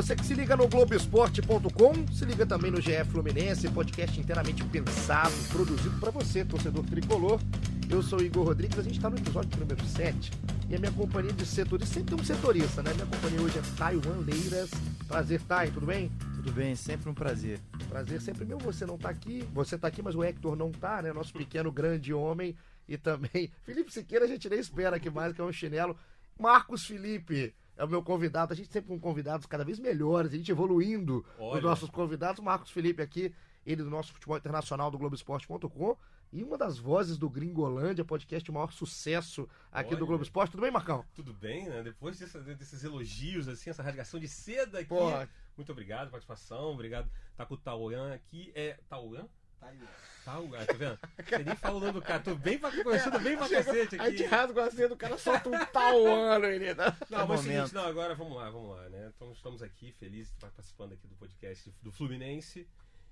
Você que se liga no Globoesporte.com, se liga também no GE Fluminense, podcast inteiramente pensado, produzido para você, torcedor tricolor. Eu sou o Igor Rodrigues, a gente está no episódio número 7 e a minha companhia de setorista, sempre tem um setorista, né? Minha companhia hoje é Taiwan Leiras. Prazer, Tai, tudo bem? Tudo bem, sempre um prazer. Prazer sempre meu, você não tá aqui, você tá aqui, mas o Hector não tá, né? Nosso pequeno grande homem e também Felipe Siqueira, a gente nem espera aqui mais, que é um chinelo. Marcos Felipe é o meu convidado, a gente sempre com convidados cada vez melhores, a gente evoluindo Olha. os nossos convidados. Marcos Felipe aqui, ele do nosso futebol internacional do Globoesporte.com e uma das vozes do Gringolândia, podcast de maior sucesso aqui Olha, do Globo Esporte. Tudo bem, Marcão? Tudo bem, né? Depois dessa, desses elogios, assim, essa rasgação de seda aqui. Pô. Muito obrigado pela participação, obrigado. Tá com o Tauan aqui. É. Tauan? Tauan, tá vendo? Você nem fala o nome do cara. Tô bem pra, bem pra cacete aqui. Aí de errado com a seda, o cara solta um Tauan, menina. Não, mas é seguinte, não, agora vamos lá, vamos lá, né? Então estamos aqui, felizes de estar participando aqui do podcast do Fluminense.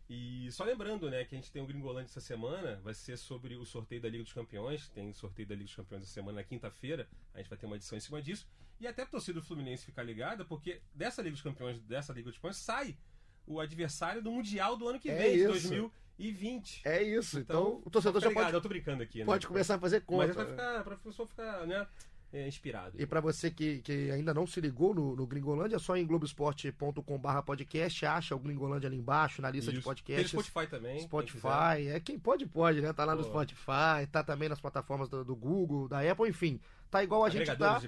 E só lembrando, né, que a gente tem o Gringolândia essa semana, vai ser sobre o sorteio da Liga dos Campeões. Tem sorteio da Liga dos Campeões essa semana na quinta-feira. A gente vai ter uma edição em cima disso. E até a torcida do Fluminense ficar ligada, porque dessa Liga dos Campeões, dessa Liga dos Campeões, sai o adversário do Mundial do ano que é vem, de 2020. É isso. Então, então o torcedor já pode. Eu tô brincando aqui, né? Pode começar a fazer conta. Mas vai ficar, pra pessoa ficar, né? é, inspirado. E para você que, que ainda não se ligou no, no Gringolândia, é só em globoesporte.com.br podcast, acha o Gringolândia ali embaixo, na lista de podcasts. Tem Spotify também. Spotify, quem é quem pode, pode, né? Tá lá Pô. no Spotify, tá também nas plataformas do, do, Google, da Apple, enfim. Tá igual a gente tá.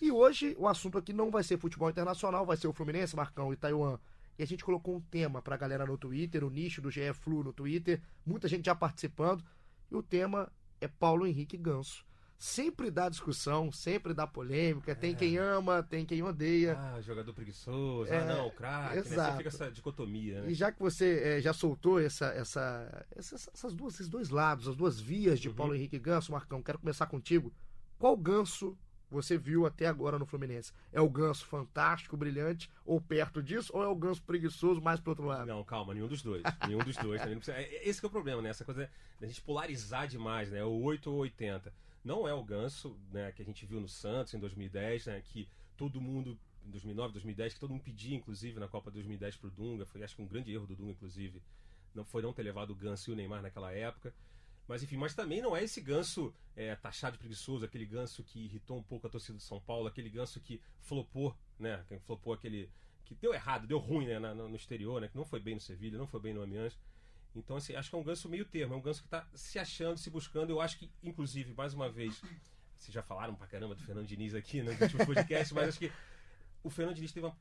E hoje o assunto aqui não vai ser futebol internacional, vai ser o Fluminense, Marcão e Taiwan. E a gente colocou um tema pra galera no Twitter, o nicho do GE Flu no Twitter, muita gente já participando. E o tema é Paulo Henrique Ganso sempre dá discussão, sempre dá polêmica. Tem é. quem ama, tem quem odeia. Ah, jogador preguiçoso, ah, é, ah não, craque. Exato. Né? fica essa dicotomia. Né? E já que você é, já soltou essa, essa, essas, essas duas, esses dois lados, as duas vias de uhum. Paulo Henrique Ganso, Marcão, quero começar contigo. Qual ganso você viu até agora no Fluminense? É o ganso fantástico, brilhante, ou perto disso, ou é o ganso preguiçoso mais pro outro lado? Não, calma, nenhum dos dois. nenhum dos dois. É, esse é o problema, né? Essa coisa da gente polarizar demais, né? O 8 ou 80 não é o Ganso, né, que a gente viu no Santos em 2010, né, que todo mundo em 2009, 2010, que todo mundo pedia, inclusive, na Copa 2010 para o Dunga. Foi, acho que um grande erro do Dunga, inclusive, não foi não ter levado o Ganso e o Neymar naquela época. Mas enfim, mas também não é esse ganso é, taxado de preguiçoso, aquele ganso que irritou um pouco a torcida do São Paulo, aquele ganso que flopou, né? Que flopou aquele. que deu errado, deu ruim né, no, no exterior, né? Que não foi bem no Sevilha, não foi bem no Amiens. Então, assim, acho que é um ganso meio termo, é um ganso que está se achando, se buscando. Eu acho que, inclusive, mais uma vez, vocês já falaram pra caramba do Fernando Diniz aqui né, no último podcast, mas acho que o Fernando Diniz teve uma,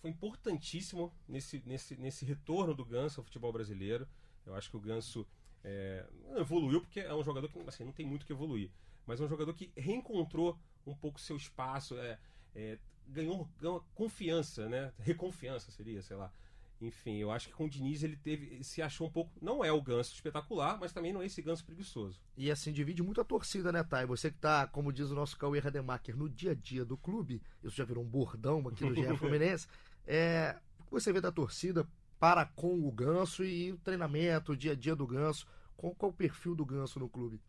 foi importantíssimo nesse, nesse, nesse retorno do ganso ao futebol brasileiro. Eu acho que o ganso é, evoluiu porque é um jogador que assim, não tem muito que evoluir, mas é um jogador que reencontrou um pouco seu espaço, é, é, ganhou, ganhou confiança, né? Reconfiança seria, sei lá. Enfim, eu acho que com o Diniz ele teve, se achou um pouco. Não é o ganso espetacular, mas também não é esse ganso preguiçoso. E assim, divide muito a torcida, né, Thay? Você que tá, como diz o nosso Cauê Rademacher, no dia a dia do clube, isso já virou um bordão aqui no GE Fluminense. É, o que você vê da torcida para com o ganso e o treinamento, o dia a dia do ganso? Qual, qual o perfil do ganso no clube?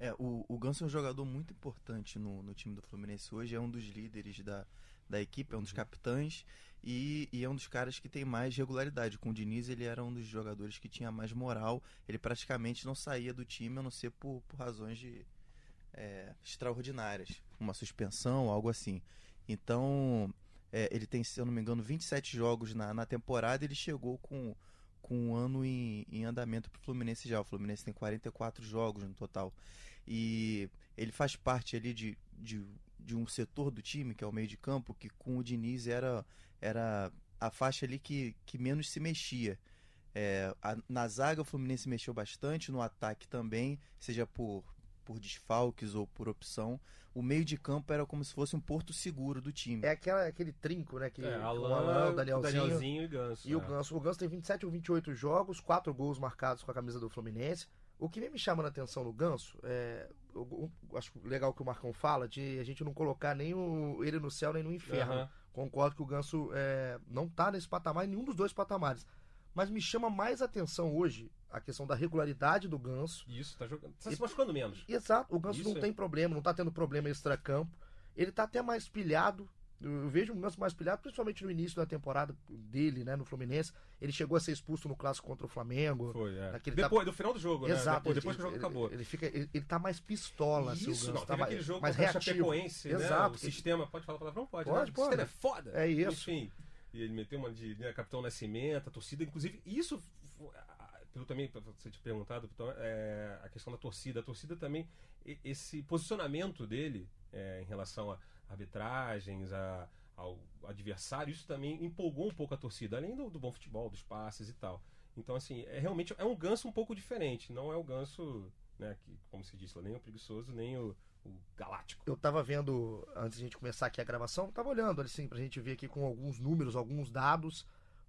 É, o, o Ganso é um jogador muito importante no, no time do Fluminense hoje, é um dos líderes da, da equipe, é um dos capitães e, e, é um dos caras que tem mais regularidade. Com o Diniz, ele era um dos jogadores que tinha mais moral. Ele praticamente não saía do time, a não ser por, por razões de, é, extraordinárias. Uma suspensão, algo assim. Então, é, ele tem, se eu não me engano, 27 jogos na, na temporada. Ele chegou com, com um ano em, em andamento para o Fluminense já. O Fluminense tem 44 jogos no total. E ele faz parte ali de, de de um setor do time, que é o meio de campo, que com o Diniz era, era a faixa ali que, que menos se mexia. É, a, na zaga o Fluminense mexeu bastante, no ataque também, seja por, por desfalques ou por opção. O meio de campo era como se fosse um porto seguro do time. É aquela, aquele trinco, né? Que, é, Alan, o Alan, o Danielzinho, Danielzinho e Ganso. E é. o Ganso. O Ganso tem 27 ou 28 jogos, 4 gols marcados com a camisa do Fluminense. O que vem me chamando a atenção no Ganso, é, eu, eu acho legal que o Marcão fala, de a gente não colocar nem o, ele no céu nem no inferno. Uhum. Concordo que o Ganso é, não está nesse patamar, nenhum dos dois patamares. Mas me chama mais atenção hoje a questão da regularidade do Ganso. Isso, tá, jogando, tá se machucando menos. Exato, o Ganso Isso não é. tem problema, não está tendo problema extra-campo. Ele está até mais pilhado, Eu vejo um Ganso mais pilhado, principalmente no início da temporada dele, né, no Fluminense. Ele chegou a ser expulso no clássico contra o Flamengo. Foi, é. Depois, do final do jogo, né? Exato. Depois, depois que o jogo ele, acabou. Ele, fica, ele, ele tá mais pistola, Isso, assim, o Ganso. tá mais, aquele jogo mais reativo. Né? Exato. O sistema, pode falar? Não pode, pode, né? pode. O sistema é foda. É isso. Enfim, e ele meteu uma de né, Capitão Nascimento, a torcida, inclusive, isso pelo também, para você ter perguntado, é, a questão da torcida. A torcida também, esse posicionamento dele é, em relação a arbitragens, a, ao adversário, isso também empolgou um pouco a torcida, além do, do, bom futebol, dos passes e tal. Então, assim, é realmente é um ganso um pouco diferente. Não é o ganso, né, que, como se disse, nem o preguiçoso, nem o, o galáctico. Eu tava vendo, antes de a gente começar aqui a gravação, tava olhando assim, pra gente ver aqui com alguns números, alguns dados.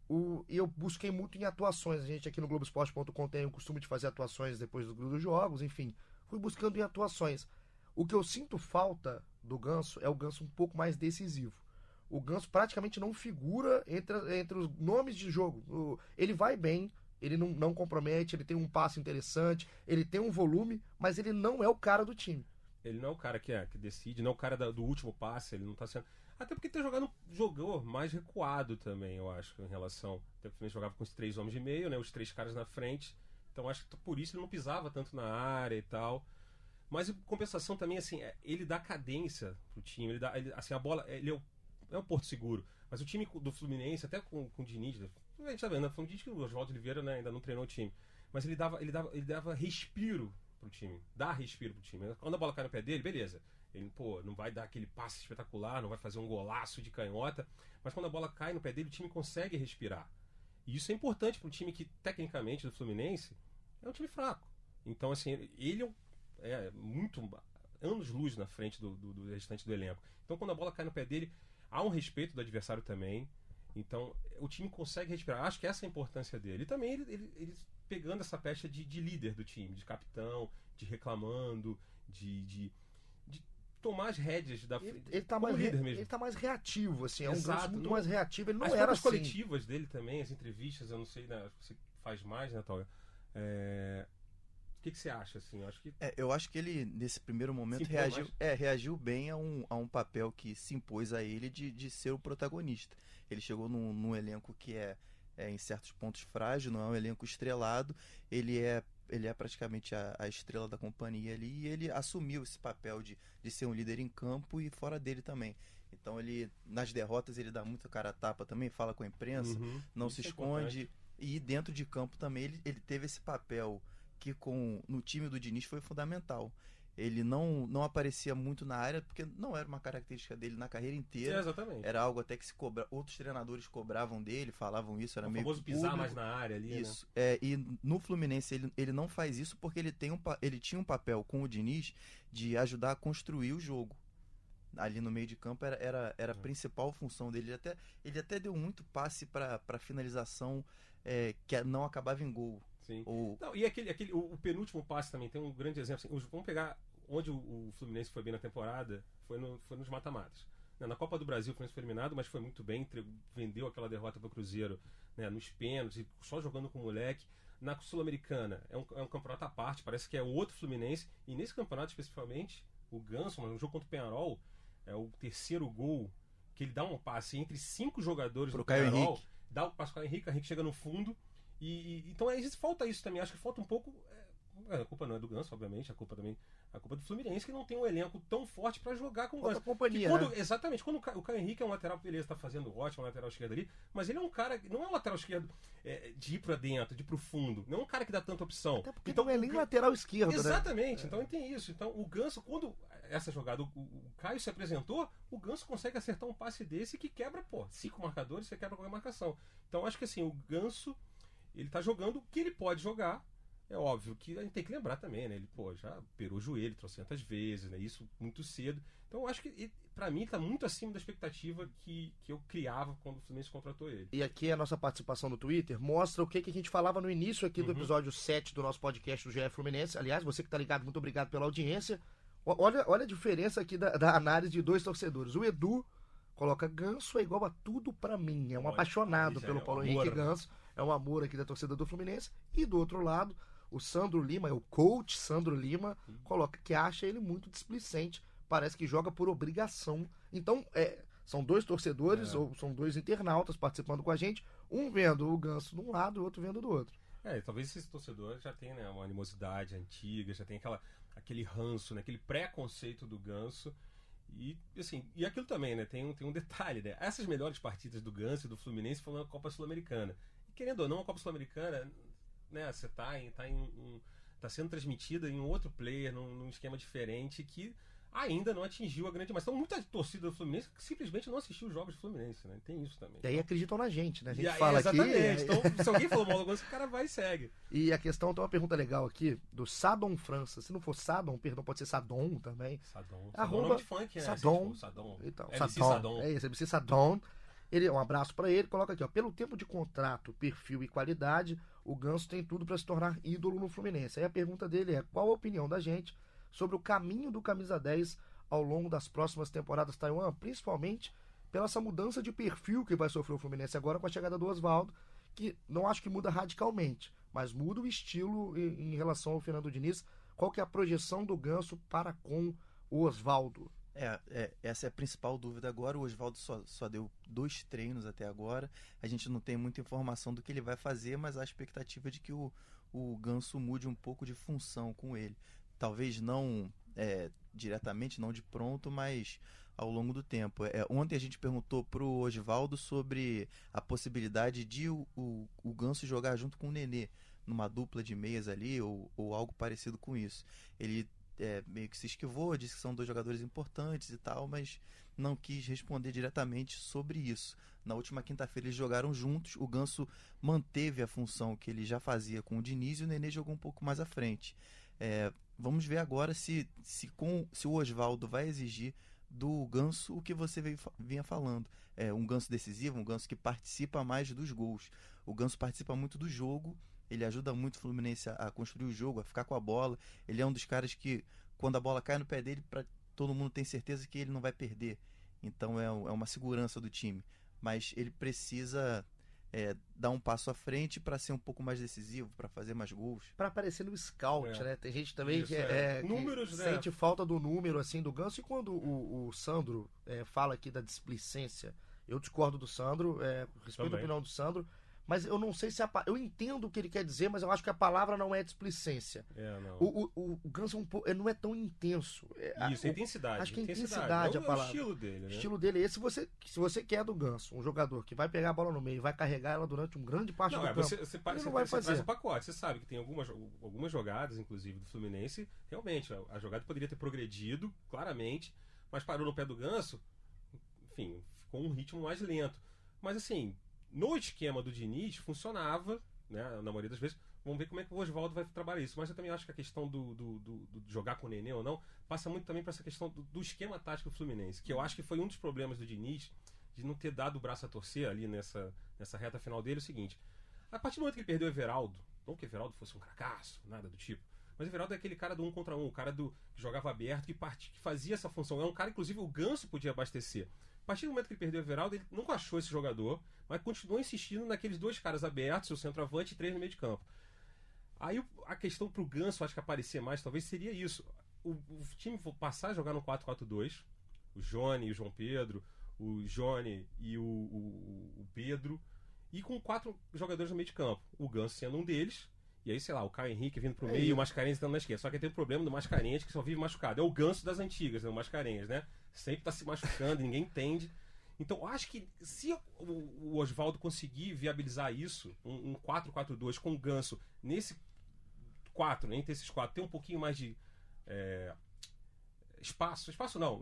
O, e eu busquei muito em atuações. A gente aqui no Globoesporte.com tem o costume de fazer atuações depois do, dos jogos, enfim. Fui buscando em atuações. O que eu sinto falta do Ganso é o Ganso um pouco mais decisivo. O Ganso praticamente não figura entre, entre os nomes de jogo. O, ele vai bem, ele não, não compromete, ele tem um passo interessante, ele tem um volume, mas ele não é o cara do time. Ele não é o cara que, é, que decide, não é o cara da, do último passe, ele não tá sendo. Até porque tem jogado jogou mais recuado também, eu acho, em relação. Até porque jogava com os três homens de meio, né? Os três caras na frente. Então acho que por isso ele não pisava tanto na área e tal. Mas em compensação também, assim, é, ele dá cadência pro time. Ele dá, ele, assim, a bola, ele é o, é o Porto Seguro. Mas o time do Fluminense, até com, com o Diniz, a gente tá vendo, né? foi um Diniz que o Oswaldo Oliveira né, ainda não treinou o time. Mas ele dava, ele dava, ele dava respiro pro time. Dá respiro pro time. Quando a bola cai no pé dele, beleza. Ele, pô, não vai dar aquele passe espetacular, não vai fazer um golaço de canhota. Mas quando a bola cai no pé dele, o time consegue respirar. E isso é importante um time que, tecnicamente, do Fluminense, é um time fraco. Então, assim, ele é, é muito anos-luz na frente do, do, do, restante do elenco. Então, quando a bola cai no pé dele, há um respeito do adversário também. Então, o time consegue respirar. Acho que essa é a importância dele. E também ele, ele, ele pegando essa pecha de, de, líder do time, de capitão, de reclamando, de, de tomar as rédeas da ele, ele tá mais líder mesmo. Ele tá mais reativo, assim, é um Exato, muito não, mais reativo. Ele não as era assim. coletivas dele também, as entrevistas, eu não sei, né, você faz mais, né, Toga? É... O que, que, você acha, assim? Eu acho que, é, eu acho que ele, nesse primeiro momento, reagiu, é, reagiu bem a um, a um papel que se impôs a ele de, de ser o protagonista. Ele chegou num, num elenco que é, é, em certos pontos, frágil, não é um elenco estrelado. Ele é ele é praticamente a, a, estrela da companhia ali e ele assumiu esse papel de, de ser um líder em campo e fora dele também. Então ele nas derrotas ele dá muito cara a tapa também, fala com a imprensa, uhum, não se é esconde é e dentro de campo também ele, ele teve esse papel que com no time do Diniz foi fundamental ele não, não aparecia muito na área, porque não era uma característica dele na carreira inteira. É, exatamente. Era algo até que se cobra... outros treinadores cobravam dele, falavam isso, era o meio. famoso pisar mais na área ali. Né? Isso. Né? É, e no Fluminense ele, ele não faz isso porque ele, tem um, ele tinha um papel com o Diniz de ajudar a construir o jogo. Ali no meio de campo era, era, era a é. principal função dele. Ele até, ele até deu muito passe para finalização é, que não acabava em gol. Sim. Não, e aquele, aquele, o, o, penúltimo passe também tem um grande exemplo. Assim, vamos pegar onde o, o, Fluminense foi bem na temporada, foi, no, foi nos mata-matas. Né, na Copa do Brasil o Fluminense foi eliminado, mas foi muito bem, vendeu aquela derrota para o Cruzeiro né, nos pênaltis, só jogando com o moleque. Na Sul-Americana é um, é um campeonato à parte, parece que é outro Fluminense. E nesse campeonato especificamente, o Ganso, no jogo contra o Penharol, é o terceiro gol que ele dá um passe entre cinco jogadores Pro do Caio Penharol, Henrique. dá o passe para o Henrique, o Henrique chega no fundo e, e, então é, falta isso também. Acho que falta um pouco. É, a culpa não é do Ganso, obviamente, a culpa também. A culpa é do Fluminense, que não tem um elenco tão forte para jogar com o Ganso. companhia. Quando, né? Exatamente. Quando o Caio Henrique é um lateral, beleza, tá fazendo ótimo, um lateral esquerdo ali, mas ele é um cara. Não é um lateral esquerdo é, de ir para dentro, de ir pro fundo. Não é um cara que dá tanta opção. Até porque então, não é nem lateral esquerdo, Exatamente. Né? Então tem isso. Então o Ganso, quando essa jogada, o, o, Caio se apresentou, o Ganso consegue acertar um passe desse que quebra, pô, cinco marcadores, você quebra qualquer marcação. Então acho que assim, o Ganso ele tá jogando o que ele pode jogar. É óbvio que a gente tem que lembrar também, né? Ele, pô, já operou o joelho trocentas vezes, né? Isso muito cedo. Então eu acho que, para mim, tá muito acima da expectativa que, que eu criava quando o Fluminense contratou ele. E aqui a nossa participação no Twitter mostra o que, que a gente falava no início aqui do uhum. episódio 7 do nosso podcast do GE Fluminense. Aliás, você que tá ligado, muito obrigado pela audiência. Olha, olha a diferença aqui da, da análise de dois torcedores. O Edu coloca Ganso é igual a tudo para mim. É um apaixonado pelo é Paulo Henrique Ganso é um amor aqui da torcida do Fluminense. E do outro lado, o Sandro Lima, é o coach Sandro Lima, coloca que acha ele muito displicente. Parece que joga por obrigação. Então, é, São dois torcedores, é. ou são dois internautas participando com a gente, um vendo o Ganso de um lado e o outro vendo do outro. É, talvez esse torcedor já tenha né, uma animosidade antiga, já tem aquela, aquele ranço, né, aquele preconceito do Ganso. E, assim, e aquilo também, né? Tem um, tem um detalhe, né? Essas melhores partidas do Ganso e do Fluminense foram na Copa Sul-Americana. Querendo ou não, a Copa Sul-Americana, né? Você tá em, tá em um, tá sendo transmitida em um outro player, num, num esquema diferente que ainda não atingiu a grande massa. Então, muita torcida do Fluminense simplesmente não assistiu os jogos do Fluminense, né? Tem isso também. E aí acreditam na gente, né? A gente fala é, exatamente. aqui. Então, se alguém falou mal do o cara vai e segue. E a questão, tem uma pergunta legal aqui, do Sadon França. Se não for Sadon, perdão, pode ser Sadon também. Sadon. Arroba, Sadon é de funk, né? Sadon. Sadon. Então, MC Sadon. Sadon. É isso, MC Sadon. Ele, um abraço para ele, coloca aqui, ó. Pelo tempo de contrato, perfil e qualidade, o Ganso tem tudo para se tornar ídolo no Fluminense. Aí a pergunta dele é: qual a opinião da gente sobre o caminho do camisa 10 ao longo das próximas temporadas Taiwan, principalmente pela essa mudança de perfil que vai sofrer o Fluminense agora com a chegada do Oswaldo, que não acho que muda radicalmente, mas muda o estilo em, relação ao Fernando Diniz. Qual que é a projeção do Ganso para com o Oswaldo? É, é, essa é a principal dúvida agora. O Oswaldo só, só deu dois treinos até agora. A gente não tem muita informação do que ele vai fazer, mas a expectativa de que o, o Ganso mude um pouco de função com ele. Talvez não é, diretamente, não de pronto, mas ao longo do tempo. É, ontem a gente perguntou pro Osvaldo sobre a possibilidade de o, o, o Ganso jogar junto com o Nenê, numa dupla de meias ali, ou, ou algo parecido com isso. Ele é, meio que se esquivou, disse que são dois jogadores importantes e tal, mas não quis responder diretamente sobre isso. Na última quinta-feira eles jogaram juntos, o Ganso manteve a função que ele já fazia com o Diniz e o Nenê jogou um pouco mais à frente. É, vamos ver agora se, se, com, se o Oswaldo vai exigir do Ganso o que você veio, vinha falando. É um Ganso decisivo, um Ganso que participa mais dos gols. O Ganso participa muito do jogo, ele ajuda muito o Fluminense a, a construir o jogo, a ficar com a bola. Ele é um dos caras que, quando a bola cai no pé dele, pra, todo mundo tem certeza que ele não vai perder. Então é, é uma segurança do time. Mas ele precisa é, dar um passo à frente para ser um pouco mais decisivo, para fazer mais gols. Para aparecer no scout, é. né? Tem gente também Isso, que, é, é Números, que né? sente falta do número assim do Ganso. E quando o, o Sandro é, fala aqui da displicência, eu discordo do Sandro, é, respeito também. a opinião do Sandro mas eu não sei se a, eu entendo o que ele quer dizer, mas eu acho que a palavra não é displicência. É, não. O, o, o Guns é um pouco, não é tão intenso. É, Isso, é intensidade. Acho que é intensidade, é a palavra. É o estilo dele, né? O estilo dele é esse. Se você, se você quer do Ganso, um jogador que vai pegar a bola no meio e vai carregar ela durante um grande parte não, do é, campo, você, você, ele você, não vai fazer. Você o pacote. Você sabe que tem algumas, algumas jogadas, inclusive do Fluminense, realmente, a, a jogada poderia ter progredido, claramente, mas parou no pé do Ganso, enfim, ficou um ritmo mais lento. Mas assim, no esquema do Diniz funcionava, né, na maioria das vezes. Vamos ver como é que o Oswaldo vai trabalhar isso. Mas eu também acho que a questão do, do, do, do jogar com o Nenê ou não passa muito também para essa questão do, esquema tático do Fluminense, que eu acho que foi um dos problemas do Diniz de não ter dado o braço a torcer ali nessa, nessa reta final dele. É o seguinte: a partir do momento que ele perdeu o Everaldo, não que o Everaldo fosse um cracaço, nada do tipo. Mas o Everaldo é aquele cara do um contra um, o cara do que jogava aberto, que, part... que fazia essa função. É um cara, inclusive, o Ganso podia abastecer. A partir do momento que ele perdeu o Everaldo, ele nunca achou esse jogador, mas continuou insistindo naqueles dois caras abertos, o centroavante e três no meio de campo. Aí a questão pro Ganso, acho que aparecer mais, talvez seria isso. O, o time passar a jogar no 4-4-2, o Johnny e o João Pedro, o Johnny e o, o, o, Pedro, e com quatro jogadores no meio de campo. O Ganso sendo um deles, e aí, sei lá, o Caio Henrique vindo pro é meio e o Mascarenhas estando na esquerda. Só que tem o problema do Mascarenhas que só vive machucado. É o ganso das antigas, né? O Mascarenhas, né? Sempre tá se machucando, ninguém entende. Então, acho que se o, Oswaldo conseguir viabilizar isso, um, um 4-4-2 com o ganso nesse 4, né, entre esses quatro, ter um pouquinho mais de é, espaço, espaço não,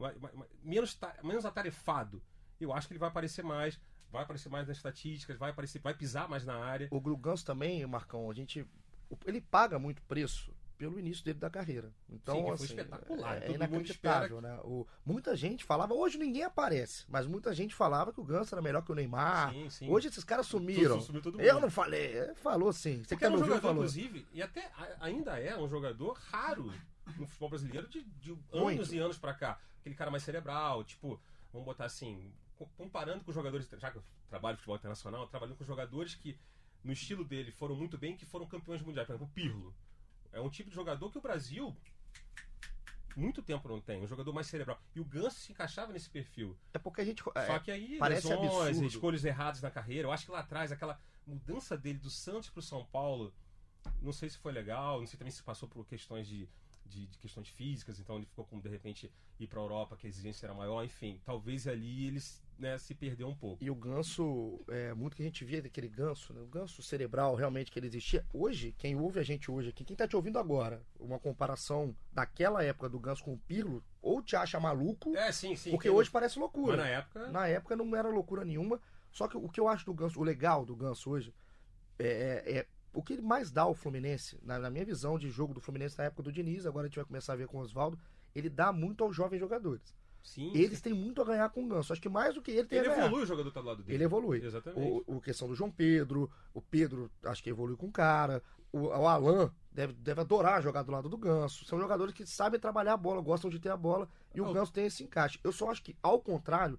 menos, menos atarefado, eu acho que ele vai aparecer mais, vai aparecer mais nas estatísticas, vai aparecer, vai pisar mais na área. O Ganso também, Marcão, a gente ele paga muito preço pelo início dele da carreira. Então, Sim, assim, espetacular. É, é inacreditável, né? O, muita gente falava, hoje ninguém aparece, mas muita gente falava que o Ganso era melhor que o Neymar. Sim, sim. Hoje esses caras sumiram. Tudo, todo Eu não falei, é, falou sim. Você quer é um jogador, falou. inclusive, e até ainda é um jogador raro no futebol brasileiro de, de anos e anos para cá. Aquele cara mais cerebral, tipo, vamos botar assim, comparando com jogadores, já que eu trabalho futebol internacional, trabalhando com jogadores que no estilo dele foram muito bem, que foram campeões mundiais. Por exemplo, o Pirlo. É um tipo de jogador que o Brasil muito tempo não tem, um jogador mais cerebral. E o Ganso se encaixava nesse perfil. É porque a gente. É, Só que aí, parece lesões, absurdo. escolhas erradas na carreira. Eu acho que lá atrás, aquela mudança dele do Santos pro São Paulo, não sei se foi legal, não sei também se passou por questões de, de, de questões físicas, então ele ficou com, de repente, ir pra Europa, que a exigência era maior, enfim. Talvez ali eles né, se perdeu um pouco. E o ganso, é, muito que a gente via daquele ganso, né, o ganso cerebral realmente que ele existia. Hoje, quem ouve a gente hoje aqui, quem tá te ouvindo agora, uma comparação daquela época do ganso com o Pirlo, ou te acha maluco, é, sim, sim, porque hoje parece loucura. Mas na época... Na época não era loucura nenhuma, só que o que eu acho do ganso, o legal do ganso hoje, é, é, é o que ele mais dá ao Fluminense, na, na, minha visão de jogo do Fluminense na época do Diniz, agora a gente vai começar a ver com o Oswaldo, ele dá muito aos jovens jogadores. Sim, Eles sim. têm muito a ganhar com o Ganso. Acho que mais do que ele tem ele a ganhar. Ele evolui o jogador tá do lado dele. Ele evolui. Exatamente. O, o questão do João Pedro, o Pedro acho que evolui com o cara. O, o Alan deve, deve adorar jogar do lado do Ganso. São jogadores que sabem trabalhar a bola, gostam de ter a bola. E o Ganso tem esse encaixe. Eu só acho que, ao contrário,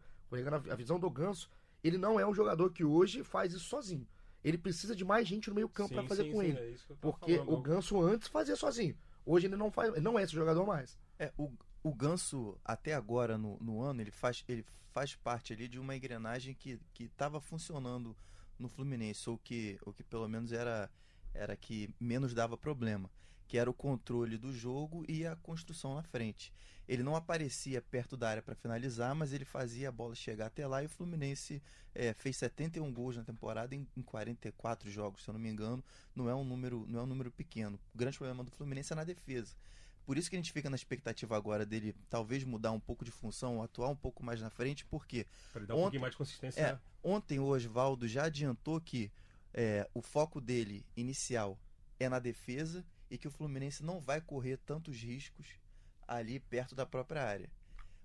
a visão do Ganso, ele não é um jogador que hoje faz isso sozinho. Ele precisa de mais gente no meio campo para fazer sim, com sim, ele. É porque falando. o Ganso antes fazia sozinho. Hoje ele não faz, não é esse jogador mais. É, o, o Ganso, até agora no, no ano, ele faz, ele faz parte ali de uma engrenagem que estava funcionando no Fluminense, ou que, ou que pelo menos era, era que menos dava problema, que era o controle do jogo e a construção na frente. Ele não aparecia perto da área para finalizar, mas ele fazia a bola chegar até lá e o Fluminense é, fez 71 gols na temporada em, em 44 jogos, se eu não me engano. Não é um número, não é um número pequeno. O grande problema do Fluminense é na defesa. Por isso que a gente fica na expectativa agora dele talvez mudar um pouco de função, atuar um pouco mais na frente, porque. Para dar um ontem, pouquinho mais de consistência. É, né? Ontem o Oswaldo já adiantou que é, o foco dele inicial é na defesa e que o Fluminense não vai correr tantos riscos ali perto da própria área.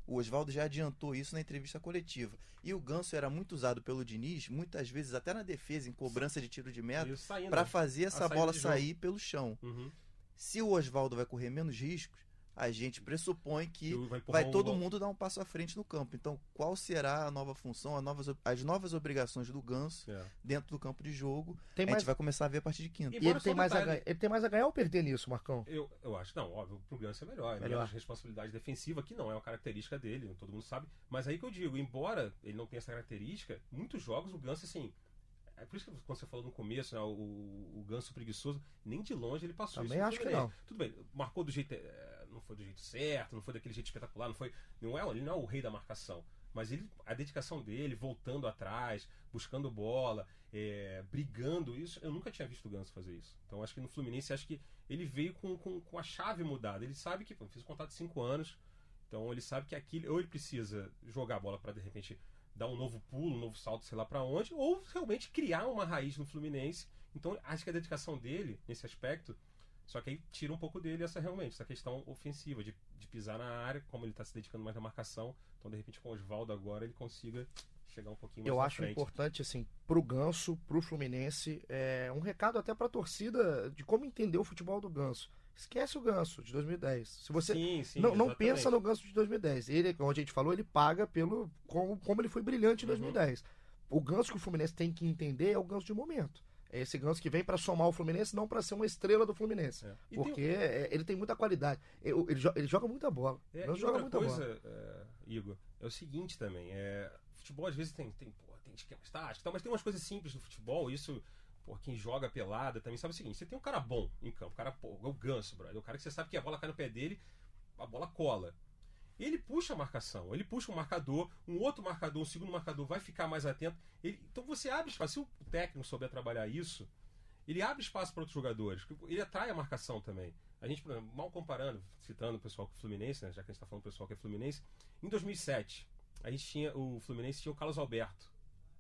O Oswaldo já adiantou isso na entrevista coletiva. E o Ganso era muito usado pelo Diniz, muitas vezes até na defesa, em cobrança de tiro de meta, para fazer essa bola sair pelo chão. Uhum. Se o Oswaldo vai correr menos riscos, a gente pressupõe que vai, vai todo um mundo dar um passo à frente no campo. Então, qual será a nova função, novas, as novas obrigações do Ganso é. dentro do campo de jogo? Tem a mais... gente vai começar a ver a partir de quinta. E ele tem, mais a ganhar, ele tem mais a ganhar ou perder nisso, Marcão? Eu, eu acho, não, óbvio, pro Ganso é melhor. É melhor. responsabilidade defensiva, que não é uma característica dele, todo mundo sabe. Mas aí que eu digo, embora ele não tenha essa característica, muitos jogos o Ganso, assim, é por isso que quando você falou no começo, né, o, o ganso preguiçoso, nem de longe ele passou Também isso. acho que não. Tudo bem, marcou do jeito. É, não foi do jeito certo, não foi daquele jeito espetacular, não foi. Não é, ele não é o rei da marcação. Mas ele, a dedicação dele, voltando atrás, buscando bola, é, brigando, isso, eu nunca tinha visto o Ganso fazer isso. Então acho que no Fluminense, acho que ele veio com, com, com a chave mudada. Ele sabe que, fiz um contato de 5 anos, então ele sabe que aquilo, ou ele precisa jogar a bola para de repente dar um novo pulo, um novo salto, sei lá para onde, ou realmente criar uma raiz no Fluminense. Então, acho que a dedicação dele nesse aspecto, só que aí tira um pouco dele essa realmente, essa questão ofensiva, de, de pisar na área, como ele está se dedicando mais na marcação. Então, de repente, com o Oswaldo agora, ele consiga chegar um pouquinho mais Eu acho frente. importante, assim, pro Ganso, pro Fluminense, é um recado até pra torcida de como entender o futebol do Ganso. Esquece o Ganso de 2010. Se você sim, sim, não, não pensa no Ganso de 2010. Ele, como a gente falou, ele paga pelo como, como ele foi brilhante em 2010. Uhum. O Ganso que o Fluminense tem que entender é o Ganso de momento. É esse Ganso que vem para somar o Fluminense, não para ser uma estrela do Fluminense. É. Porque tem... É, ele tem muita qualidade. Ele, ele, joga, ele joga muita bola. É, não joga muita coisa, bola. É, Igor, é o seguinte também. É, futebol às vezes tem, tem, porra, tem esquemas táticos, mas tem umas coisas simples no futebol. Isso Pô, quem joga pelada também sabe o seguinte: você tem um cara bom em campo, o cara, pô, o ganso, brother. O cara que você sabe que a bola cai no pé dele, a bola cola. Ele puxa a marcação, ele puxa um marcador, um outro marcador, um segundo marcador vai ficar mais atento. Ele, então você abre espaço. Se o técnico souber trabalhar isso, ele abre espaço para outros jogadores. Ele atrai a marcação também. A gente, mal comparando, citando o pessoal que é Fluminense, né, já que a gente está falando do pessoal que é Fluminense, em 2007, a gente tinha, o Fluminense tinha o Carlos Alberto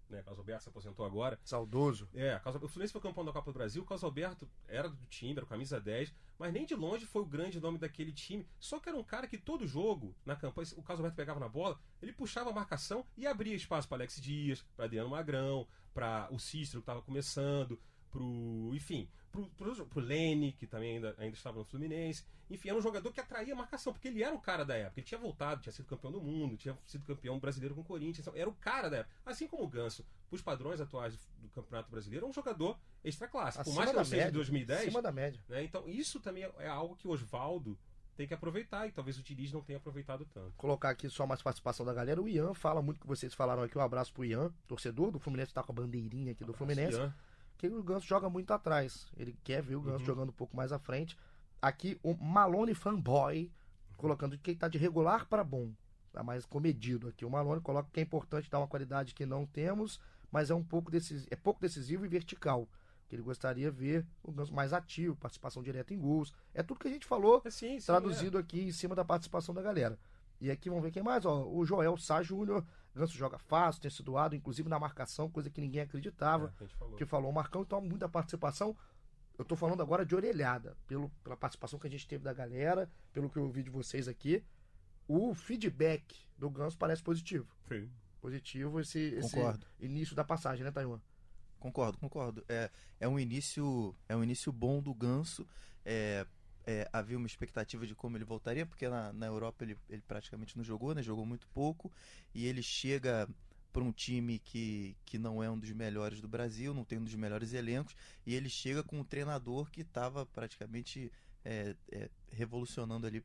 né? Carlos Alberto se aposentou agora. Saudoso. É, o Fluminense foi campeão da Copa do Brasil. O Carlos Alberto era do time, era camisa 10, mas nem de longe foi o grande nome daquele time. Só que era um cara que todo jogo, na campanha, o Carlos Alberto pegava na bola, ele puxava a marcação e abria espaço para Alex Dias, para Adriano Magrão, para o Cícero que estava começando, pro, enfim, pro, pro, pro Lene, que também ainda, ainda estava no Fluminense. Enfim, era um jogador que atraía a marcação, porque ele era o cara da época. Ele tinha voltado, tinha sido campeão do mundo, tinha sido campeão brasileiro com o Corinthians. Então, era o cara da época. Assim como o Ganso, os padrões atuais do Campeonato Brasileiro, é um jogador extra classe. Por mais que não seja de 2010. Acima da média. Né, então, isso também é algo que o Oswaldo tem que aproveitar e talvez o Diniz não tenha aproveitado tanto. Colocar aqui só mais participação da galera. O Ian fala muito que vocês falaram aqui. Um abraço pro Ian, torcedor do Fluminense, tá com a bandeirinha aqui um do Fluminense. Ian. Que o Ganso joga muito atrás. Ele quer ver o Ganso uhum. jogando um pouco mais à frente. Aqui o Malone Fanboy colocando que tá de regular para bom. Tá mais comedido aqui. O Malone coloca que é importante dar uma qualidade que não temos, mas é um pouco decisivo, é pouco decisivo e vertical que ele gostaria de ver o Ganso mais ativo, participação direta em gols. É tudo que a gente falou, é sim, sim, traduzido é. aqui em cima da participação da galera. E aqui vamos ver quem mais, ó, o Joel Sá Júnior, Ganso joga fácil, tem sido doado, inclusive na marcação, coisa que ninguém acreditava, é, falou. que falou o Marcão, então muita participação. Eu tô falando agora de orelhada, pelo, pela participação que a gente teve da galera, pelo que eu ouvi de vocês aqui. O feedback do Ganso parece positivo. Sim. Positivo esse, esse início da passagem, né, Taiwan? Concordo, concordo. É, é um início é um início bom do Ganso. É, é, havia uma expectativa de como ele voltaria, porque na, na Europa ele, ele praticamente não jogou, né? Jogou muito pouco. E ele chega para um time que, que não é um dos melhores do Brasil, não tem um dos melhores elencos, e ele chega com um treinador que estava praticamente é, é, revolucionando ali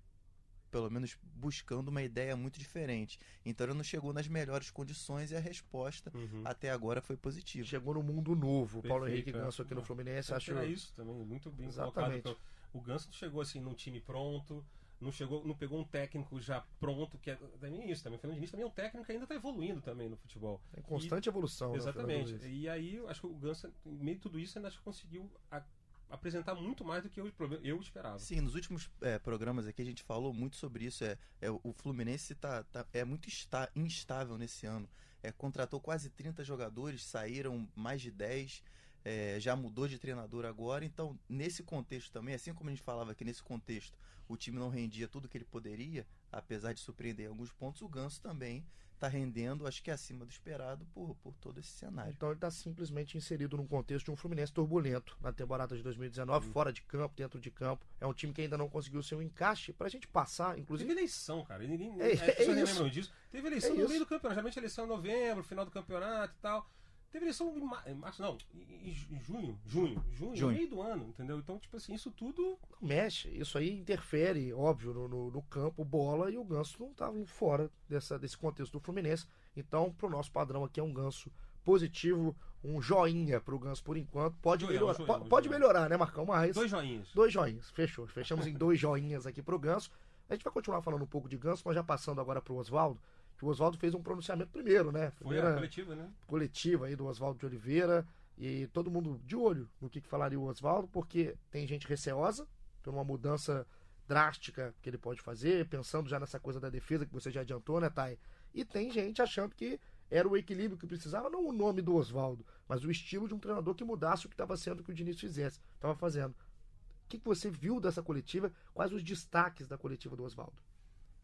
pelo menos buscando uma ideia muito diferente. Então ele não chegou nas melhores condições e a resposta uhum. até agora foi positiva. Chegou no mundo novo. Perfeito, Paulo Henrique Ganso aqui no Fluminense, acho. Era isso também, muito bem Exatamente. colocado. O Ganso chegou assim num time pronto, não chegou, não pegou um técnico já pronto, que é também isso, também o Fernando Diniz também é um técnico que ainda está evoluindo também no futebol. É constante e, evolução. Né, exatamente. Né, e aí, acho que o Ganso, em meio de tudo isso, ainda conseguiu a, apresentar muito mais do que eu, eu esperava. Sim, nos últimos é, programas aqui a gente falou muito sobre isso. É, é o Fluminense tá, tá, é muito está, instável nesse ano. É, contratou quase 30 jogadores, saíram mais de 10. É, já mudou de treinador agora, então nesse contexto também, assim como a gente falava que nesse contexto o time não rendia tudo que ele poderia, apesar de surpreender em alguns pontos, o Ganso também está rendendo, acho que acima do esperado por, por todo esse cenário. Então ele está simplesmente inserido num contexto de um Fluminense turbulento na temporada de 2019, uhum. fora de campo, dentro de campo. É um time que ainda não conseguiu seu encaixe para a gente passar, inclusive. Teve eleição, cara. Ninguém, é, é, é lembram disso. Teve eleição é no meio do campeonato. Geralmente eleição em novembro, final do campeonato e tal. Teve eleição em março, não, em, junho, junho, junho, junho, meio do ano, entendeu? Então, tipo assim, isso tudo. Mexe, isso aí interfere, óbvio, no, no, no campo, bola, e o Ganso não estava fora dessa, desse contexto do Fluminense. Então, pro nosso padrão aqui é um Ganso positivo, um joinha pro Ganso por enquanto. Pode joinha, melhorar, joinha, pode, pode melhorar, né, Marcão? Mas. Dois joinhas. Dois joinhas, fechou. Fechamos em dois joinhas aqui pro Ganso. A gente vai continuar falando um pouco de Ganso, mas já passando agora pro Oswaldo que o Oswaldo fez um pronunciamento primeiro, né? Primeira Foi a coletiva, né? Coletiva aí do Oswaldo de Oliveira. E todo mundo de olho no que, que falaria o Oswaldo, porque tem gente receosa por uma mudança drástica que ele pode fazer, pensando já nessa coisa da defesa que você já adiantou, né, Thay? E tem gente achando que era o equilíbrio que precisava, não o nome do Oswaldo, mas o estilo de um treinador que mudasse o que estava sendo que o Diniz fizesse, estava fazendo. O que, que você viu dessa coletiva? Quais os destaques da coletiva do Oswaldo?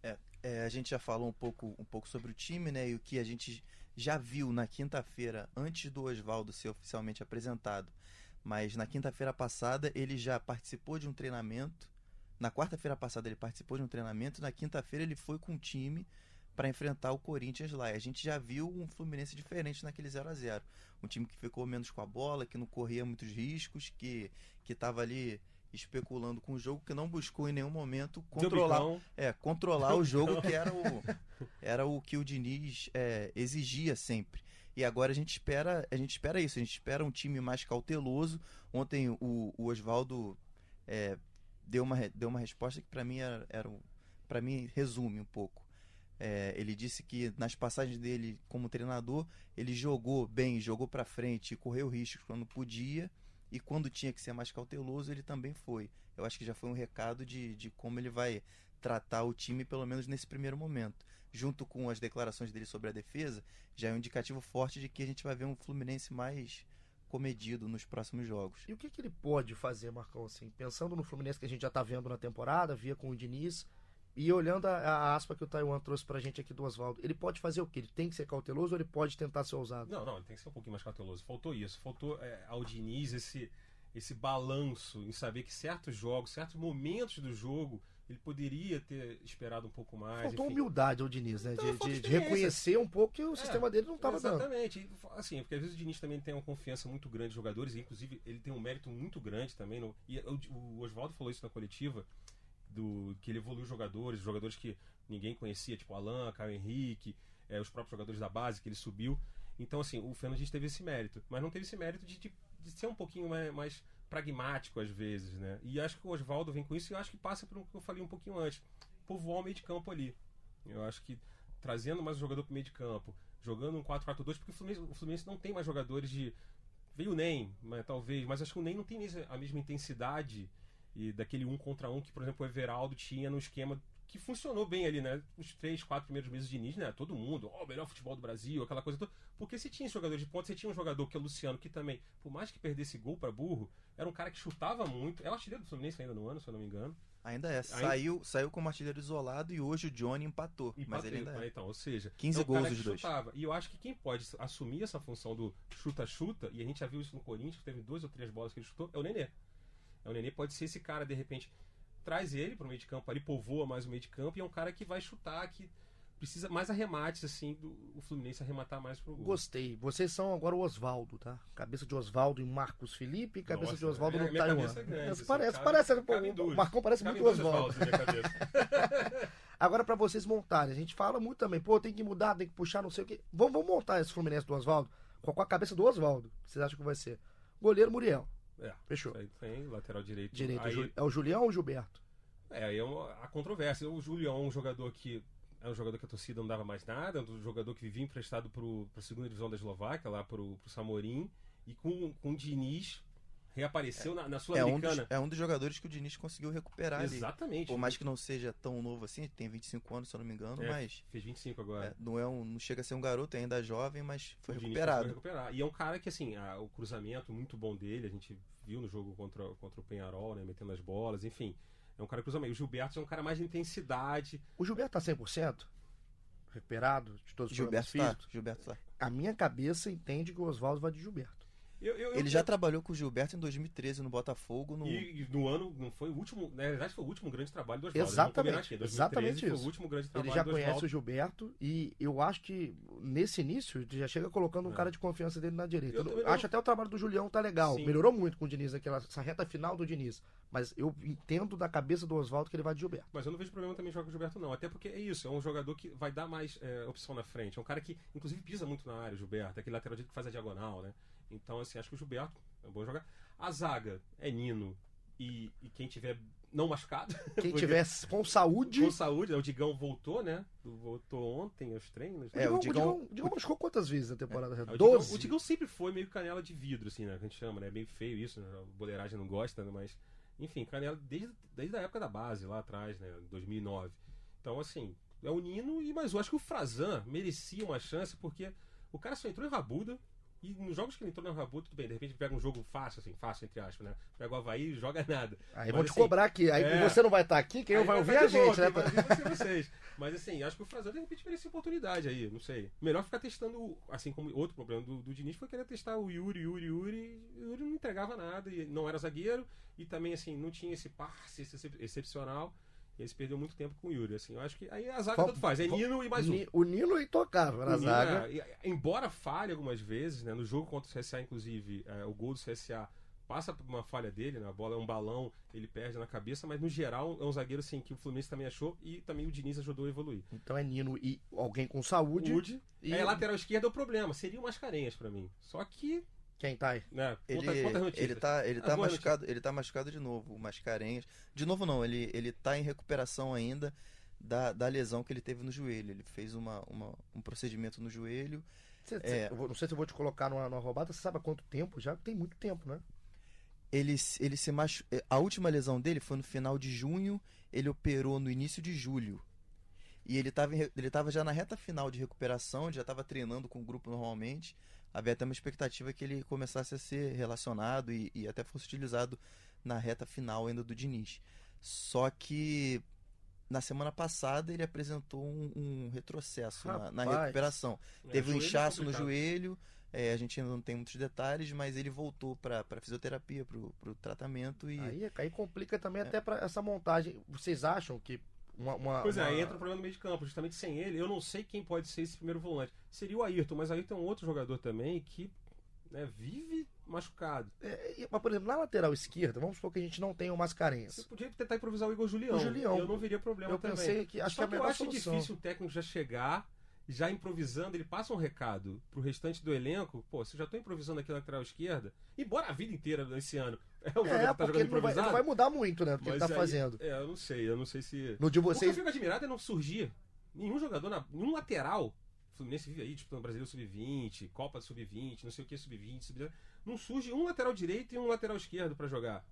É, é, a gente já falou um pouco, um pouco sobre o time, né? E o que a gente já viu na quinta-feira, antes do Oswaldo ser oficialmente apresentado. Mas na quinta-feira passada ele já participou de um treinamento. Na quarta-feira passada ele participou de um treinamento. Na quinta-feira ele foi com o time para enfrentar o Corinthians lá. E a gente já viu um Fluminense diferente naquele 0 a 0 Um time que ficou menos com a bola, que não corria muitos riscos, que estava ali especulando com o jogo que não buscou em nenhum momento controlar, é, controlar o jogo que era o, era o que o Diniz é, exigia sempre. E agora a gente espera, a gente espera isso, a gente espera um time mais cauteloso. Ontem o, o Oswaldo é, deu, uma, deu uma resposta que para mim era, era para mim resume um pouco. É, ele disse que nas passagens dele como treinador, ele jogou bem, jogou para frente, correu riscos quando podia e quando tinha que ser mais cauteloso, ele também foi. Eu acho que já foi um recado de, de como ele vai tratar o time, pelo menos nesse primeiro momento. Junto com as declarações dele sobre a defesa, já é um indicativo forte de que a gente vai ver um Fluminense mais comedido nos próximos jogos. E o que, que ele pode fazer, Marcão, assim? Pensando no Fluminense que a gente já está vendo na temporada, via com o Diniz, e olhando a, a, aspa que o Taiwan trouxe pra gente aqui do Oswaldo, ele pode fazer o quê? Ele tem que ser cauteloso ou ele pode tentar ser ousado? Não, não, ele tem que ser um pouquinho mais cauteloso. Faltou isso. Faltou é, ao Diniz esse, esse balanço em saber que certos jogos, certos momentos do jogo, ele poderia ter esperado um pouco mais. Faltou enfim. humildade ao Diniz, né? Então, de, de, de, reconhecer um pouco que o é, sistema dele não estava dando. Exatamente. Assim, porque às vezes o Diniz também tem uma confiança muito grande nos jogadores, e inclusive ele tem um mérito muito grande também. No, e o, o Oswaldo falou isso na coletiva do que ele evoluiu jogadores, jogadores que ninguém conhecia, tipo Alan, Caio Henrique, é, os próprios jogadores da base que ele subiu. Então, assim, o Fernandes teve esse mérito, mas não teve esse mérito de, de, de ser um pouquinho mais, mais, pragmático às vezes, né? E acho que o Oswaldo vem com isso e eu acho que passa por o que eu falei um pouquinho antes, povoar o meio de campo ali. Eu acho que trazendo mais um jogador para o meio de campo, jogando um 4-4-2, porque o Fluminense, o Fluminense não tem mais jogadores de. Veio o NEM, mas, talvez, mas acho que o NEM não tem a mesma intensidade e daquele um contra um que, por exemplo, o Everaldo tinha no esquema que funcionou bem ali, né? Os três, quatro primeiros meses de início, né? Todo mundo, ó, oh, o melhor futebol do Brasil, aquela coisa toda. Porque se tinha jogador de ponta, você tinha um jogador que é o Luciano, que também, por mais que perdesse gol para burro, era um cara que chutava muito. É o artilheiro do Fluminense ainda no ano, se eu não me engano. Ainda é. Saiu, saiu como artilheiro isolado e hoje o Johnny empatou. empatou mas ele ainda é. Então, ou seja, 15 é gols os dois. Chutava. E eu acho que quem pode assumir essa função do chuta-chuta, e a gente já viu isso no Corinthians, teve duas ou três bolas que ele chutou, é o Nenê. É o Nenê pode ser esse cara, de repente, traz ele para o meio de campo ali, povoa mais o meio de campo, e é um cara que vai chutar, que precisa mais arremates, assim, do o Fluminense arrematar mais pro gol. Gostei. Vocês são agora o Oswaldo, tá? Cabeça de Oswaldo em Marcos Felipe, cabeça Nossa, de Oswaldo no Taiwan. É grande, assim, parece, cabe, parece, cabe o Marcão parece cabe muito Oswaldo. agora para vocês montarem, a gente fala muito também, pô, tem que mudar, tem que puxar, não sei o quê. Vamos, vamos montar esse Fluminense do Oswaldo com a cabeça do Oswaldo. Vocês acham que vai ser? Goleiro Muriel. É, Fechou. Tem, lateral direito. Direito. Aí... É o Julião ou o Gilberto? É, aí é uma, a controvérsia. O Julião é um jogador que é um jogador que a torcida não dava mais nada, é um jogador que vivia emprestado para a segunda divisão da Eslováquia, lá para o Samorim, e com, com o Diniz reapareceu é, na, na Sul-Americana. É, um é um dos jogadores que o Diniz conseguiu recuperar Exatamente. Ali. Por mais que não seja tão novo assim, tem 25 anos, se eu não me engano, é, mas. Fez 25 agora. É, não, é um, não chega a ser um garoto ainda jovem, mas foi o recuperado. Foi recuperar. E é um cara que, assim, a, o cruzamento muito bom dele, a gente viu no jogo contra, contra o Penharol, né? Metendo as bolas, enfim. É um cara que cruzamento. O Gilberto é um cara mais de intensidade. O Gilberto tá 100%? Recuperado de todos os Gilberto tá, Gilberto tá. A minha cabeça entende que o Oswaldo vai de Gilberto. Eu, eu, ele eu, já trabalhou com o Gilberto em 2013 no Botafogo. No... E, e, no ano, não foi o último. Na verdade, foi o último grande trabalho do Oswaldo. Exatamente. exatamente isso. Foi o último grande trabalho ele já conhece o Gilberto e eu acho que nesse início ele já chega colocando um é. cara de confiança dele na direita. Eu, acho até o trabalho do Julião tá legal. Sim. Melhorou muito com o Diniz, aquela, essa reta final do Diniz. Mas eu entendo da cabeça do Oswaldo que ele vai de Gilberto. Mas eu não vejo problema também jogar com o Gilberto, não. Até porque é isso, é um jogador que vai dar mais é, opção na frente. É um cara que, inclusive, pisa muito na área, o Gilberto. É aquele lateral direito que faz a diagonal, né? Então, assim, acho que o Gilberto é bom jogar. A zaga é Nino e, e quem tiver não machucado. Quem tiver com saúde. Com saúde, né? o Digão voltou, né? Voltou ontem aos treinos. É, o Digão, o Digão, o Digão machucou quantas vezes na temporada? É, o, Digão, o Digão sempre foi meio canela de vidro, assim, né? Que a gente chama, né? É meio feio isso, né? A boleiragem não gosta, né? Mas, enfim, canela desde, desde a época da base, lá atrás, né? 2009. Então, assim, é o Nino, e mas eu acho que o Frazan merecia uma chance, porque o cara só entrou em rabuda, e nos jogos que ele entrou na Rabu, tudo bem, de repente pega um jogo fácil, assim, fácil entre aspas, né? Pega o Havaí e joga nada. Aí vão te assim, cobrar aqui, aí é... você não vai estar tá aqui, quem aí vai ouvir a gente, né? Vai vocês. Mas assim, acho que o Frazão de repente merecia oportunidade aí, não sei. Melhor ficar testando, assim como outro problema do, do Diniz foi querer testar o Yuri, Yuri, Yuri. O Yuri não entregava nada, e não era zagueiro, e também assim, não tinha esse passe excepcional. E eles perdeu muito tempo com o Yuri, assim. Eu acho que aí a zaga tanto faz. É Nino e mais um. O Nino intocável na zaga. É, embora falhe algumas vezes, né? No jogo contra o CSA, inclusive, é, o gol do CSA passa por uma falha dele, né? A bola é um balão, ele perde na cabeça, mas no geral é um zagueiro assim que o Fluminense também achou e também o Diniz ajudou a evoluir. Então é Nino e alguém com saúde. saúde e... É, lateral esquerda é o problema. Seriam Mascarenhas para mim. Só que quem tá aí? É, ele, ele tá, ele tá machucado, ele tá machucado de novo, o Mascarenhas. De novo não, ele, ele tá em recuperação ainda da, da lesão que ele teve no joelho. Ele fez uma, uma um procedimento no joelho. Cê, é, cê, não sei se eu vou te colocar numa, numa roubada, você sabe há quanto tempo? Já tem muito tempo, né? Ele, ele se machu... É, a última lesão dele foi no final de junho, ele operou no início de julho. E ele estava ele tava já na reta final de recuperação, já estava treinando com o grupo normalmente havia até uma expectativa que ele começasse a ser relacionado e, e até fosse utilizado na reta final ainda do Diniz. Só que na semana passada ele apresentou um, um retrocesso na, na, recuperação. É, Teve um inchaço no joelho, é, a gente ainda não tem muitos detalhes, mas ele voltou para fisioterapia, para o tratamento. E... Aí, aí complica também é. até para essa montagem. Vocês acham que uma, uma, pois é, aí entra o problema no meio de campo. Justamente sem ele, eu não sei quem pode ser esse primeiro volante. Seria o Ayrton, mas o Ayrton é um outro jogador também que né, vive machucado. É, mas, por exemplo, na lateral esquerda, vamos supor que a gente não tem o Mascarenhas. Você podia tentar improvisar o Igor Julião. O Julião. Eu não veria problema eu também. Pensei que, acho Só que, é eu acho solução. difícil o técnico já chegar, já improvisando, ele passa um recado pro restante do elenco. Pô, você já tô improvisando aqui na lateral esquerda, embora a vida inteira nesse ano é o é, tá jogando improvisado. Não vai, não vai mudar muito, né, do que ele tá aí, fazendo. É, eu não sei, eu não sei se... No de vocês... O que eu fico admirado é não surgir nenhum jogador, na, nenhum lateral Fluminense vive aí disputando Brasileiro Sub-20, Copa Sub-20, não sei o que Sub-20, sub não surge um lateral direito e um lateral esquerdo para jogar.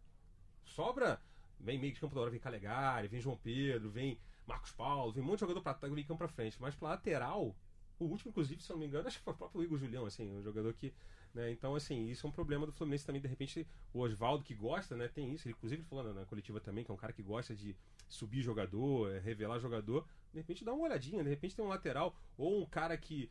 Sobra, vem meio de campo da hora, vem Calegari, vem João Pedro, vem Marcos Paulo, vem um monte de jogador para meio campo para frente, mas para lateral, o último inclusive, se eu não me engano, acho que foi o próprio Igor Julião, assim, um jogador que né? Então, assim, isso é um problema do Fluminense também. De repente, o Oswaldo, que gosta, né, tem isso. Ele, inclusive, falando na coletiva também, que é um cara que gosta de subir jogador, é, revelar jogador. De repente, dá uma olhadinha. De repente, tem um lateral ou um cara que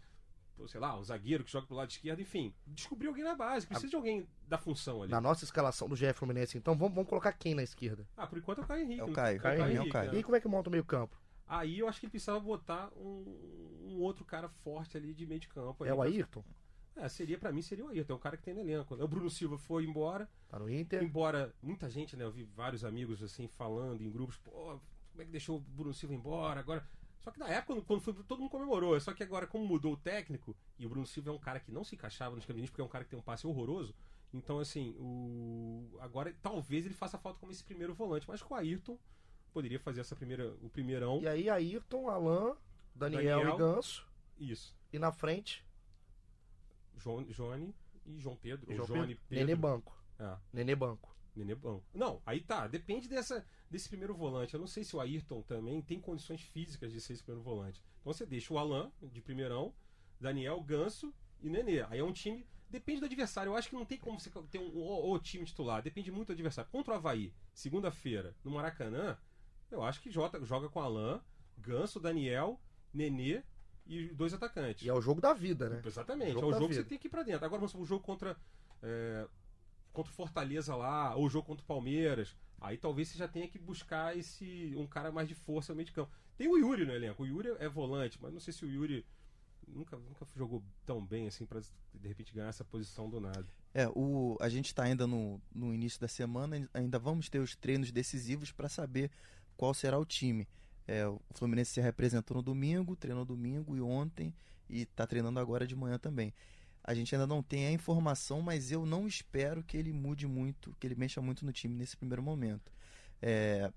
sei lá, um zagueiro que joga pro lado esquerdo, enfim, descobrir alguém na base, precisa a... de alguém da função ali. Na nossa escalação do GF Fluminense, então, vamos, vamos colocar quem na esquerda? Ah, por enquanto é o Caio Henrique. É o Caio, é o Caio, Caio, Henrique, Caio. Né? E como é que monta o meio campo? Aí eu acho que ele precisava botar um, um outro cara forte ali de meio de campo. É o Ayrton? É, seria para mim seria o Ayrton, é um cara que tem no elenco. O Bruno Silva foi embora. Tá no Inter. Embora muita gente, né, eu vi vários amigos assim falando em grupos, pô, como é que deixou o Bruno Silva embora? Agora, só que na época quando foi todo mundo comemorou, só que agora como mudou o técnico e o Bruno Silva é um cara que não se encaixava nos caminhos porque é um cara que tem um passe horroroso. Então assim, o agora talvez ele faça falta como esse primeiro volante, mas com o Ayrton poderia fazer essa primeira o primeirão. E aí Ayrton, Alain, Daniel, Daniel e Ganso. Isso. E na frente João, Johnny e João Pedro. João Johnny Pedro. Nenê Banco. É. Nenê Banco. Nenê Banco. Não, aí tá. Depende dessa, desse primeiro volante. Eu não sei se o Ayrton também tem condições físicas de ser esse primeiro volante. Então você deixa o Alan de primeirão, Daniel, Ganso e Nenê. Aí é um time. Depende do adversário. Eu acho que não tem como você ter um, o, o time titular. Depende muito do adversário. Contra o Havaí, segunda-feira, no Maracanã, eu acho que joga, joga com Alan, Ganso, Daniel, Nenê e dois atacantes. E é o jogo da vida, né? Exatamente. O é o jogo que você tem que ir pra dentro. Agora vamos supor, o jogo contra. É, contra o Fortaleza lá, ou o jogo contra o Palmeiras. Aí talvez você já tenha que buscar esse um cara mais de força no meio de campo. Tem o Yuri no elenco. O Yuri é volante, mas não sei se o Yuri nunca, nunca jogou tão bem assim para de repente ganhar essa posição do nada. É, o, a gente está ainda no, no início da semana, ainda vamos ter os treinos decisivos para saber qual será o time. É, o Fluminense se representou no domingo, treinou domingo e ontem, e está treinando agora de manhã também. A gente ainda não tem a informação, mas eu não espero que ele mude muito, que ele mexa muito no time nesse primeiro momento. É,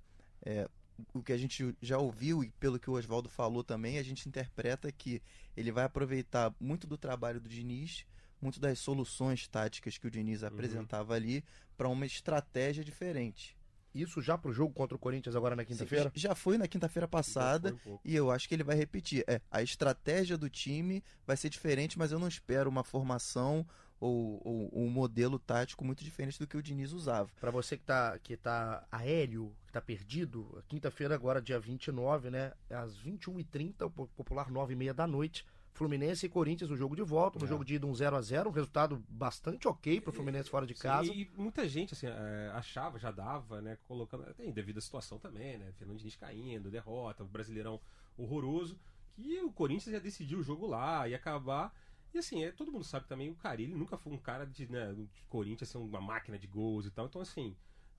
é, o que a gente já ouviu e pelo que o Oswaldo falou também, a gente interpreta que ele vai aproveitar muito do trabalho do Diniz, muito das soluções táticas que o Diniz uhum. apresentava ali, para uma estratégia diferente. Isso já pro jogo contra o Corinthians agora na quinta-feira? Já foi na quinta-feira passada um e eu acho que ele vai repetir. É, a estratégia do time vai ser diferente, mas eu não espero uma formação ou, ou, um modelo tático muito diferente do que o Diniz usava. Para você que tá, que tá aéreo, que tá perdido, quinta-feira agora, dia 29, né, às 21h30, o popular 9h30 da noite, Fluminense e Corinthians no jogo de volta, no é. jogo de ida um 0 a 0 um resultado bastante ok para o Fluminense fora de casa. e muita gente assim, é, achava, já dava, né, colocando, tem devido à situação também, né, Fernando Diniz caindo, derrota, o Brasileirão horroroso, que o Corinthians ia decidir o jogo lá, ia acabar e assim, é, todo mundo sabe também, o Carilli nunca foi um cara de, né, de Corinthians ser uma máquina de gols e tal. Então, assim,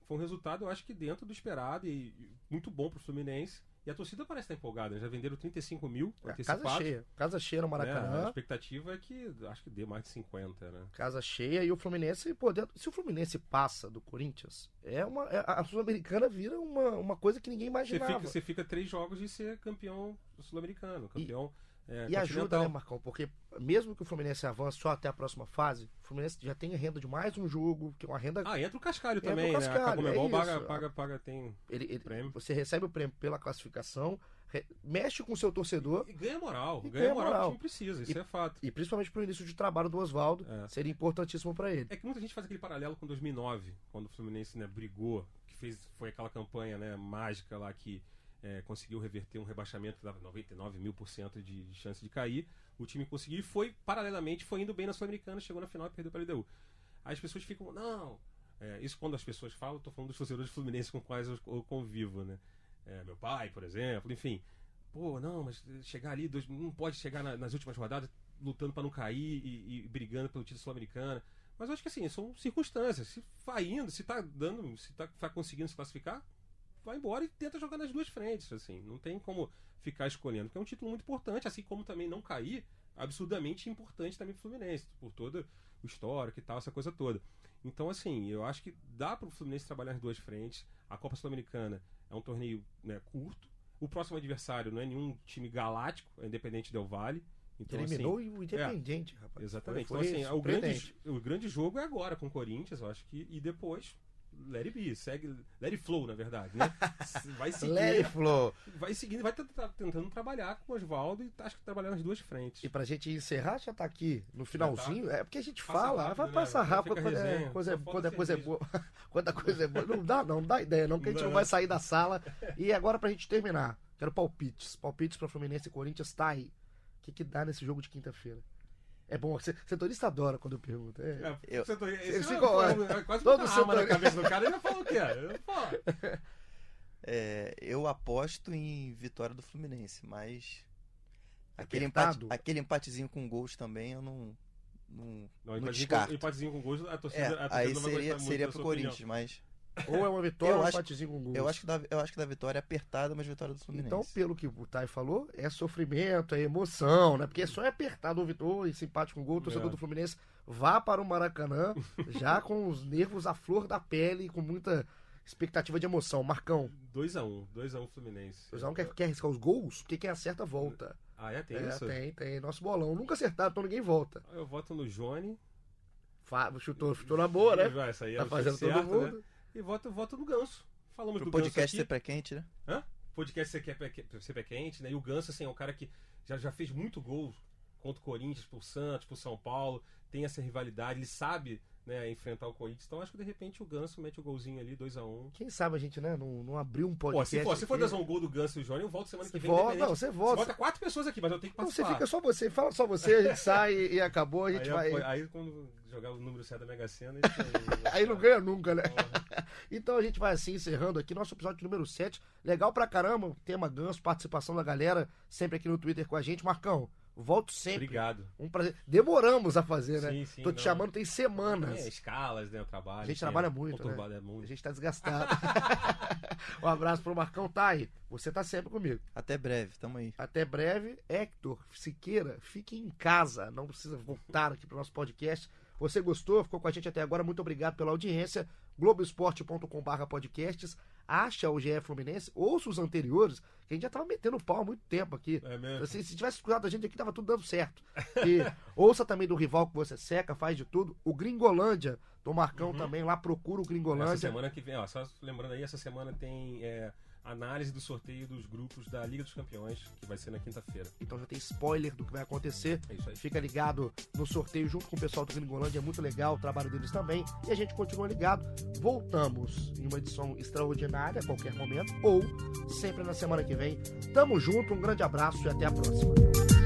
foi um resultado, eu acho que dentro do esperado e, e muito bom pro Fluminense. E a torcida parece estar empolgada, né? já venderam 35 mil é, Casa cheia, casa cheia no Maracanã. É, a expectativa é que acho que dê mais de 50, né? Casa cheia e o Fluminense, pô, se o Fluminense passa do Corinthians, é uma, é, a Sul-Americana vira uma, uma coisa que ninguém imaginava. Você fica, você fica três jogos de ser campeão sul-americano, campeão. E é, e ajuda, né, Marcão? Porque mesmo que o Fluminense avance só até a próxima fase, o Fluminense já tem renda de mais um jogo, que é uma renda. Ah, entra o Cascalho entra também, o Cascalho, né? A Comebol é paga, paga, paga, tem ele, ele, prêmio. Você recebe o prêmio pela classificação, re, mexe com o seu torcedor. E ganha moral. E ganha, moral, moral que o precisa, isso e, é fato. E principalmente pro início de trabalho do Oswaldo, é. seria importantíssimo para ele. É que muita gente faz aquele paralelo com 2009, quando o Fluminense né, brigou, que fez, foi aquela campanha né, mágica lá que é, conseguiu reverter um rebaixamento que dava 99 mil por cento de, chance de cair. O time conseguiu e foi, paralelamente, foi indo bem na Sul-Americana, chegou na final e perdeu para a LDU. Aí as pessoas ficam, não. É, isso quando as pessoas falam, estou falando dos torcedores fluminenses com quais eu, eu convivo, né? É, meu pai, por exemplo, enfim. Pô, não, mas chegar ali, não pode chegar na, nas últimas rodadas lutando para não cair e, e, brigando pelo título sul-americano. Mas eu acho que assim, são circunstâncias. Se vai indo, se tá dando, se tá, tá conseguindo se classificar, vai embora e tenta jogar nas duas frentes, assim. Não tem como ficar escolhendo, porque é um título muito importante, assim como também não cair, absurdamente importante também pro Fluminense, por todo o histórico e tal, essa coisa toda. Então, assim, eu acho que dá pro Fluminense trabalhar nas duas frentes. A Copa Sul-Americana é um torneio né, curto. O próximo adversário não é nenhum time galáctico, é Independente Del Vale. Então, Eliminou assim, o Independente, é, rapaz. Exatamente. Foi, foi então, assim, o grande, o grande jogo é agora com o Corinthians, eu acho que. E depois, let it be, segue. Let it flow, na verdade, né? Vai seguindo. let it flow. Vai seguindo, vai tentando trabalhar com o Oswaldo e acho que trabalhar nas duas frentes. E pra gente encerrar, já tá aqui no finalzinho. Tá. É porque a gente Passa fala, rápido, vai né? passar rápido quando, é, coisa, quando a coisa é boa. quando a coisa é boa. Não dá, não, não dá ideia, não, que a gente não, não vai sair da sala. E agora pra gente terminar, quero palpites. Palpites pra Fluminense e Corinthians, tá aí que, que dá nesse jogo de quinta-feira? É bom, setorista adora quando eu pergunto. É, é, eu, setorista, esse ficou, é, é, quase todo setor... na cabeça do cara e já falou o quê? É, eu aposto em vitória do Fluminense, mas aquele, empate, aquele empatezinho com gols também eu não. Não, não, não descarto. empatezinho com gols, a torcida, é, a torcida aí seria, seria pro Corinthians, mas ou é uma vitória ou um empatezinho com gols. Eu acho, que da, eu acho que da vitória é apertada, mas vitória do Fluminense. Então, pelo que o Thay falou, é sofrimento, é emoção, né? Porque só é apertado o vitória e simpático com gol, o torcedor é. do Fluminense vá para o Maracanã já com os nervos à flor da pele, com muita expectativa de emoção. Marcão. 2x1, 2x1 um, Fluminense. 2x1 um, quer, quer arriscar os gols? Porque quem acerta volta. Ah, é? Tem é, isso? Tem, tem. Nosso bolão. Nunca acertado, então ninguém volta. Eu voto no Johnny. Chutou, chutou na boa, né? Essa aí é tá fazendo certo, todo né? mundo. Né? E voto, voto no Ganso. Falamos Pro do podcast Ganso ser quente, né? Hã? Podcast ser, ser quente, né? E o Ganso, assim, é um cara que já, já fez muito gol contra o Corinthians, pro Santos, pro São Paulo, tem essa rivalidade, ele sabe né, enfrentar o Corinthians. Então acho que de repente o Ganso mete o golzinho ali, 2x1. Um. Quem sabe a gente, né, não, não abriu um podcast. Pô, se for, se for dar um gol do Ganso e o Johnny, eu volto semana que vem. Volta, não, você volta. Você volta quatro pessoas aqui, mas eu tenho que participar. Não, você fica só você, fala só você, a gente sai e acabou, a gente aí, vai. Aí quando jogar o número certo da Mega Sena, aí não ganha nunca, né? Então a gente vai assim encerrando aqui nosso episódio número 7. Legal pra caramba, tema Ganso, participação da galera, sempre aqui no Twitter com a gente. Marcão, Volto sempre. Obrigado. Um prazer. Demoramos a fazer, né? Sim, sim, Tô te não. chamando tem semanas. É, escalas, né? O trabalho. A gente trabalha muito, né? É muito. A gente tá desgastado. um abraço pro Marcão Thay. Você tá sempre comigo. Até breve, tamo aí. Até breve. Hector Siqueira, fique em casa. Não precisa voltar aqui pro nosso podcast. Você gostou? Ficou com a gente até agora? Muito obrigado pela audiência. Globoesporte.com.br podcasts acha o GE Fluminense, ouça os anteriores, que a gente já tava metendo pau há muito tempo aqui. É mesmo? Assim, se tivesse escutado a gente aqui, tava tudo dando certo. E ouça também do rival que você seca, faz de tudo. O Gringolândia, do Marcão uhum. também, lá procura o Gringolândia. Essa semana que vem, ó, só lembrando aí, essa semana tem. É análise do sorteio dos grupos da Liga dos Campeões, que vai ser na quinta-feira. Então já tem spoiler do que vai acontecer. É isso aí. Fica ligado no sorteio junto com o pessoal do Gringolândia, é muito legal o trabalho deles também. E a gente continua ligado. Voltamos em uma edição extraordinária a qualquer momento, ou sempre na semana que vem. Tamo junto, um grande abraço e até a próxima.